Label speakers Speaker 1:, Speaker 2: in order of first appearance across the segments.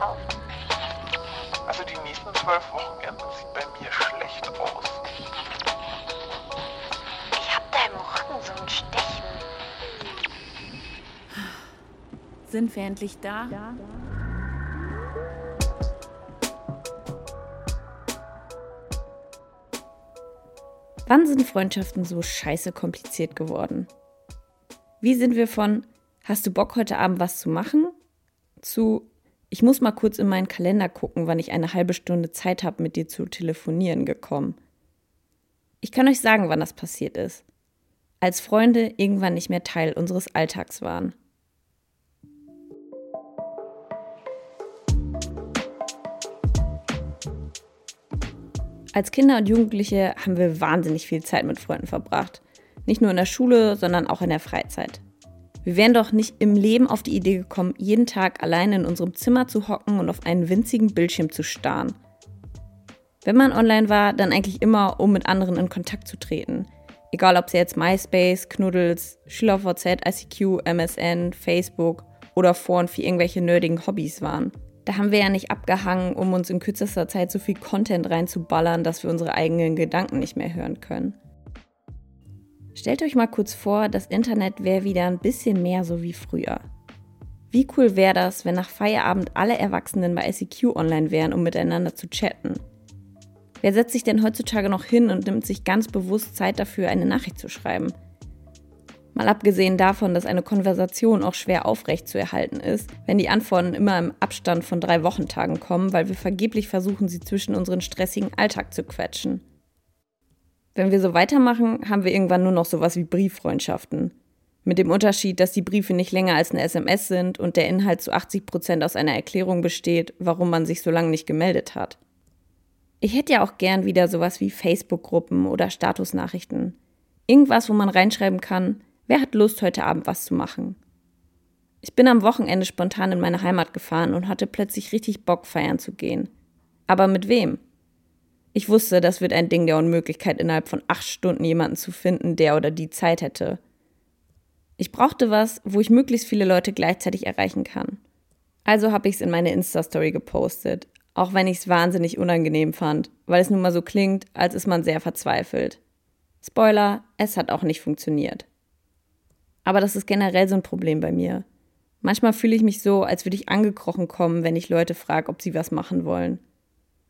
Speaker 1: kaufen?
Speaker 2: Also die nächsten zwölf Wochenenden sieht bei mir schlecht aus.
Speaker 1: Ich hab da im Rücken so ein Stechen.
Speaker 3: Sind wir endlich da? Ja. Wann sind Freundschaften so scheiße kompliziert geworden? Wie sind wir von Hast du Bock heute Abend was zu machen? zu Ich muss mal kurz in meinen Kalender gucken, wann ich eine halbe Stunde Zeit habe, mit dir zu telefonieren gekommen. Ich kann euch sagen, wann das passiert ist. Als Freunde irgendwann nicht mehr Teil unseres Alltags waren. Als Kinder und Jugendliche haben wir wahnsinnig viel Zeit mit Freunden verbracht. Nicht nur in der Schule, sondern auch in der Freizeit. Wir wären doch nicht im Leben auf die Idee gekommen, jeden Tag allein in unserem Zimmer zu hocken und auf einen winzigen Bildschirm zu starren. Wenn man online war, dann eigentlich immer, um mit anderen in Kontakt zu treten. Egal ob sie jetzt MySpace, Knuddels, SchülerVZ, ICQ, MSN, Facebook oder Foren für irgendwelche nerdigen Hobbys waren. Da haben wir ja nicht abgehangen, um uns in kürzester Zeit so viel Content reinzuballern, dass wir unsere eigenen Gedanken nicht mehr hören können. Stellt euch mal kurz vor, das Internet wäre wieder ein bisschen mehr so wie früher. Wie cool wäre das, wenn nach Feierabend alle Erwachsenen bei SEQ online wären, um miteinander zu chatten? Wer setzt sich denn heutzutage noch hin und nimmt sich ganz bewusst Zeit dafür, eine Nachricht zu schreiben? Mal abgesehen davon, dass eine Konversation auch schwer aufrecht zu erhalten ist, wenn die Antworten immer im Abstand von drei Wochentagen kommen, weil wir vergeblich versuchen, sie zwischen unseren stressigen Alltag zu quetschen. Wenn wir so weitermachen, haben wir irgendwann nur noch sowas wie Brieffreundschaften. Mit dem Unterschied, dass die Briefe nicht länger als eine SMS sind und der Inhalt zu 80 Prozent aus einer Erklärung besteht, warum man sich so lange nicht gemeldet hat. Ich hätte ja auch gern wieder sowas wie Facebook-Gruppen oder Statusnachrichten. Irgendwas, wo man reinschreiben kann, wer hat Lust, heute Abend was zu machen. Ich bin am Wochenende spontan in meine Heimat gefahren und hatte plötzlich richtig Bock, feiern zu gehen. Aber mit wem? Ich wusste, das wird ein Ding der Unmöglichkeit, innerhalb von acht Stunden jemanden zu finden, der oder die Zeit hätte. Ich brauchte was, wo ich möglichst viele Leute gleichzeitig erreichen kann. Also habe ich es in meine Insta-Story gepostet, auch wenn ich es wahnsinnig unangenehm fand, weil es nun mal so klingt, als ist man sehr verzweifelt. Spoiler, es hat auch nicht funktioniert. Aber das ist generell so ein Problem bei mir. Manchmal fühle ich mich so, als würde ich angekrochen kommen, wenn ich Leute frage, ob sie was machen wollen.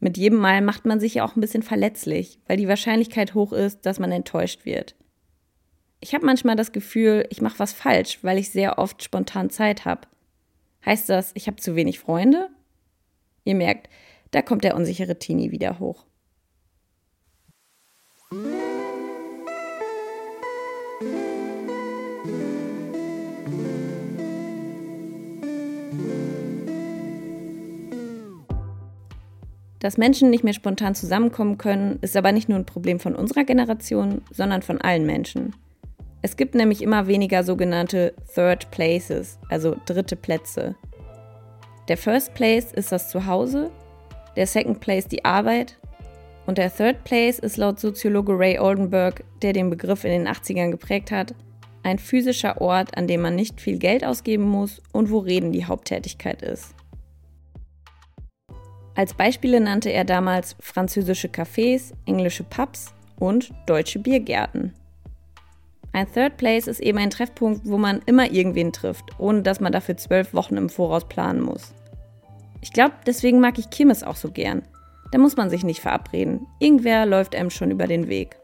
Speaker 3: Mit jedem Mal macht man sich ja auch ein bisschen verletzlich, weil die Wahrscheinlichkeit hoch ist, dass man enttäuscht wird. Ich habe manchmal das Gefühl, ich mache was falsch, weil ich sehr oft spontan Zeit habe. Heißt das, ich habe zu wenig Freunde? Ihr merkt, da kommt der unsichere Teenie wieder hoch. Dass Menschen nicht mehr spontan zusammenkommen können, ist aber nicht nur ein Problem von unserer Generation, sondern von allen Menschen. Es gibt nämlich immer weniger sogenannte Third Places, also dritte Plätze. Der First Place ist das Zuhause, der Second Place die Arbeit und der Third Place ist laut Soziologe Ray Oldenburg, der den Begriff in den 80ern geprägt hat, ein physischer Ort, an dem man nicht viel Geld ausgeben muss und wo Reden die Haupttätigkeit ist. Als Beispiele nannte er damals französische Cafés, englische Pubs und deutsche Biergärten. Ein Third Place ist eben ein Treffpunkt, wo man immer irgendwen trifft, ohne dass man dafür zwölf Wochen im Voraus planen muss. Ich glaube, deswegen mag ich Kirmes auch so gern. Da muss man sich nicht verabreden. Irgendwer läuft einem schon über den Weg.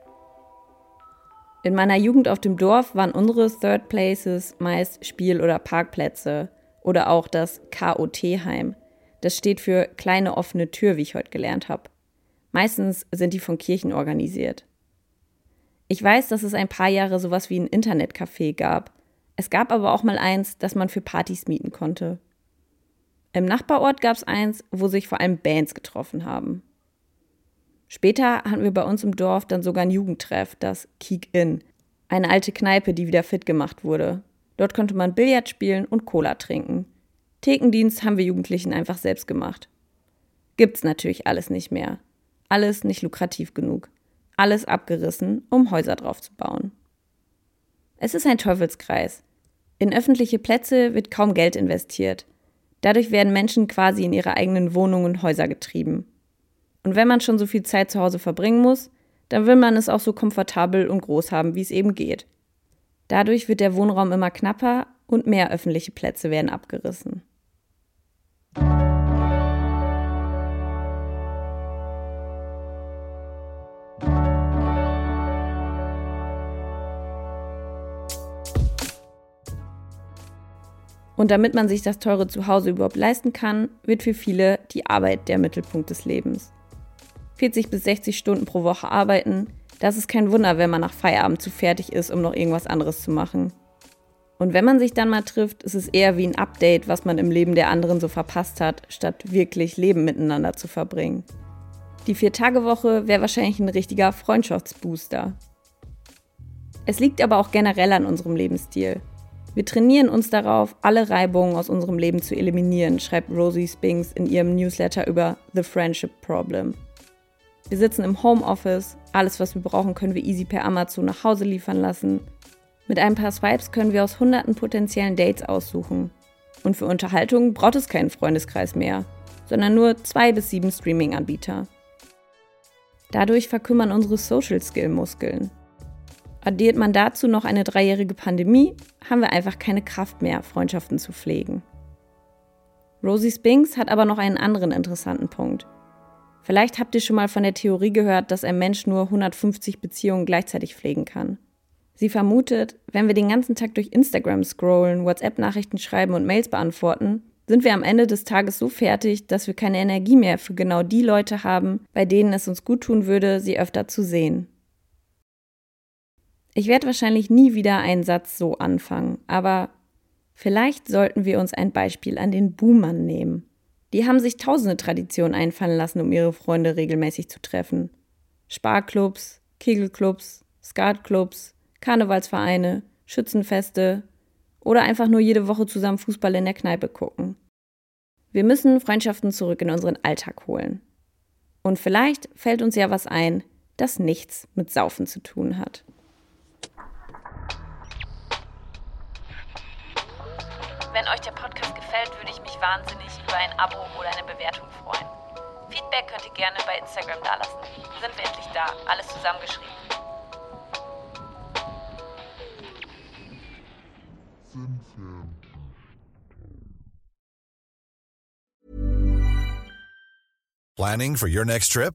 Speaker 3: In meiner Jugend auf dem Dorf waren unsere Third Places meist Spiel- oder Parkplätze oder auch das KOT-Heim, das steht für kleine offene Tür, wie ich heute gelernt habe. Meistens sind die von Kirchen organisiert. Ich weiß, dass es ein paar Jahre sowas wie ein Internetcafé gab. Es gab aber auch mal eins, das man für Partys mieten konnte. Im Nachbarort gab es eins, wo sich vor allem Bands getroffen haben. Später hatten wir bei uns im Dorf dann sogar ein Jugendtreff, das Kick In, eine alte Kneipe, die wieder fit gemacht wurde. Dort konnte man Billard spielen und Cola trinken. Thekendienst haben wir Jugendlichen einfach selbst gemacht. Gibt's natürlich alles nicht mehr. Alles nicht lukrativ genug. Alles abgerissen, um Häuser drauf zu bauen. Es ist ein Teufelskreis. In öffentliche Plätze wird kaum Geld investiert. Dadurch werden Menschen quasi in ihre eigenen Wohnungen und Häuser getrieben. Und wenn man schon so viel Zeit zu Hause verbringen muss, dann will man es auch so komfortabel und groß haben, wie es eben geht. Dadurch wird der Wohnraum immer knapper und mehr öffentliche Plätze werden abgerissen. Und damit man sich das teure Zuhause überhaupt leisten kann, wird für viele die Arbeit der Mittelpunkt des Lebens. 40 bis 60 Stunden pro Woche arbeiten, das ist kein Wunder, wenn man nach Feierabend zu fertig ist, um noch irgendwas anderes zu machen. Und wenn man sich dann mal trifft, ist es eher wie ein Update, was man im Leben der anderen so verpasst hat, statt wirklich Leben miteinander zu verbringen. Die Vier-Tage-Woche wäre wahrscheinlich ein richtiger Freundschaftsbooster. Es liegt aber auch generell an unserem Lebensstil. Wir trainieren uns darauf, alle Reibungen aus unserem Leben zu eliminieren, schreibt Rosie Spinks in ihrem Newsletter über The Friendship Problem. Wir sitzen im Homeoffice, alles was wir brauchen können wir easy per Amazon nach Hause liefern lassen. Mit ein paar Swipes können wir aus hunderten potenziellen Dates aussuchen. Und für Unterhaltung braucht es keinen Freundeskreis mehr, sondern nur zwei bis sieben Streaming-Anbieter. Dadurch verkümmern unsere Social-Skill-Muskeln. Addiert man dazu noch eine dreijährige Pandemie, haben wir einfach keine Kraft mehr, Freundschaften zu pflegen. Rosie Spinks hat aber noch einen anderen interessanten Punkt. Vielleicht habt ihr schon mal von der Theorie gehört, dass ein Mensch nur 150 Beziehungen gleichzeitig pflegen kann. Sie vermutet, wenn wir den ganzen Tag durch Instagram scrollen, WhatsApp-Nachrichten schreiben und Mails beantworten, sind wir am Ende des Tages so fertig, dass wir keine Energie mehr für genau die Leute haben, bei denen es uns gut tun würde, sie öfter zu sehen. Ich werde wahrscheinlich nie wieder einen Satz so anfangen, aber vielleicht sollten wir uns ein Beispiel an den Boomern nehmen. Die haben sich tausende Traditionen einfallen lassen, um ihre Freunde regelmäßig zu treffen. Sparclubs, Kegelclubs, Skatclubs, Karnevalsvereine, Schützenfeste oder einfach nur jede Woche zusammen Fußball in der Kneipe gucken. Wir müssen Freundschaften zurück in unseren Alltag holen. Und vielleicht fällt uns ja was ein, das nichts mit Saufen zu tun hat.
Speaker 1: Mich wahnsinnig über ein Abo oder eine Bewertung freuen. Feedback könnt ihr gerne bei Instagram dalassen. Sind wir endlich da? Alles zusammengeschrieben.
Speaker 4: Planning for your next trip?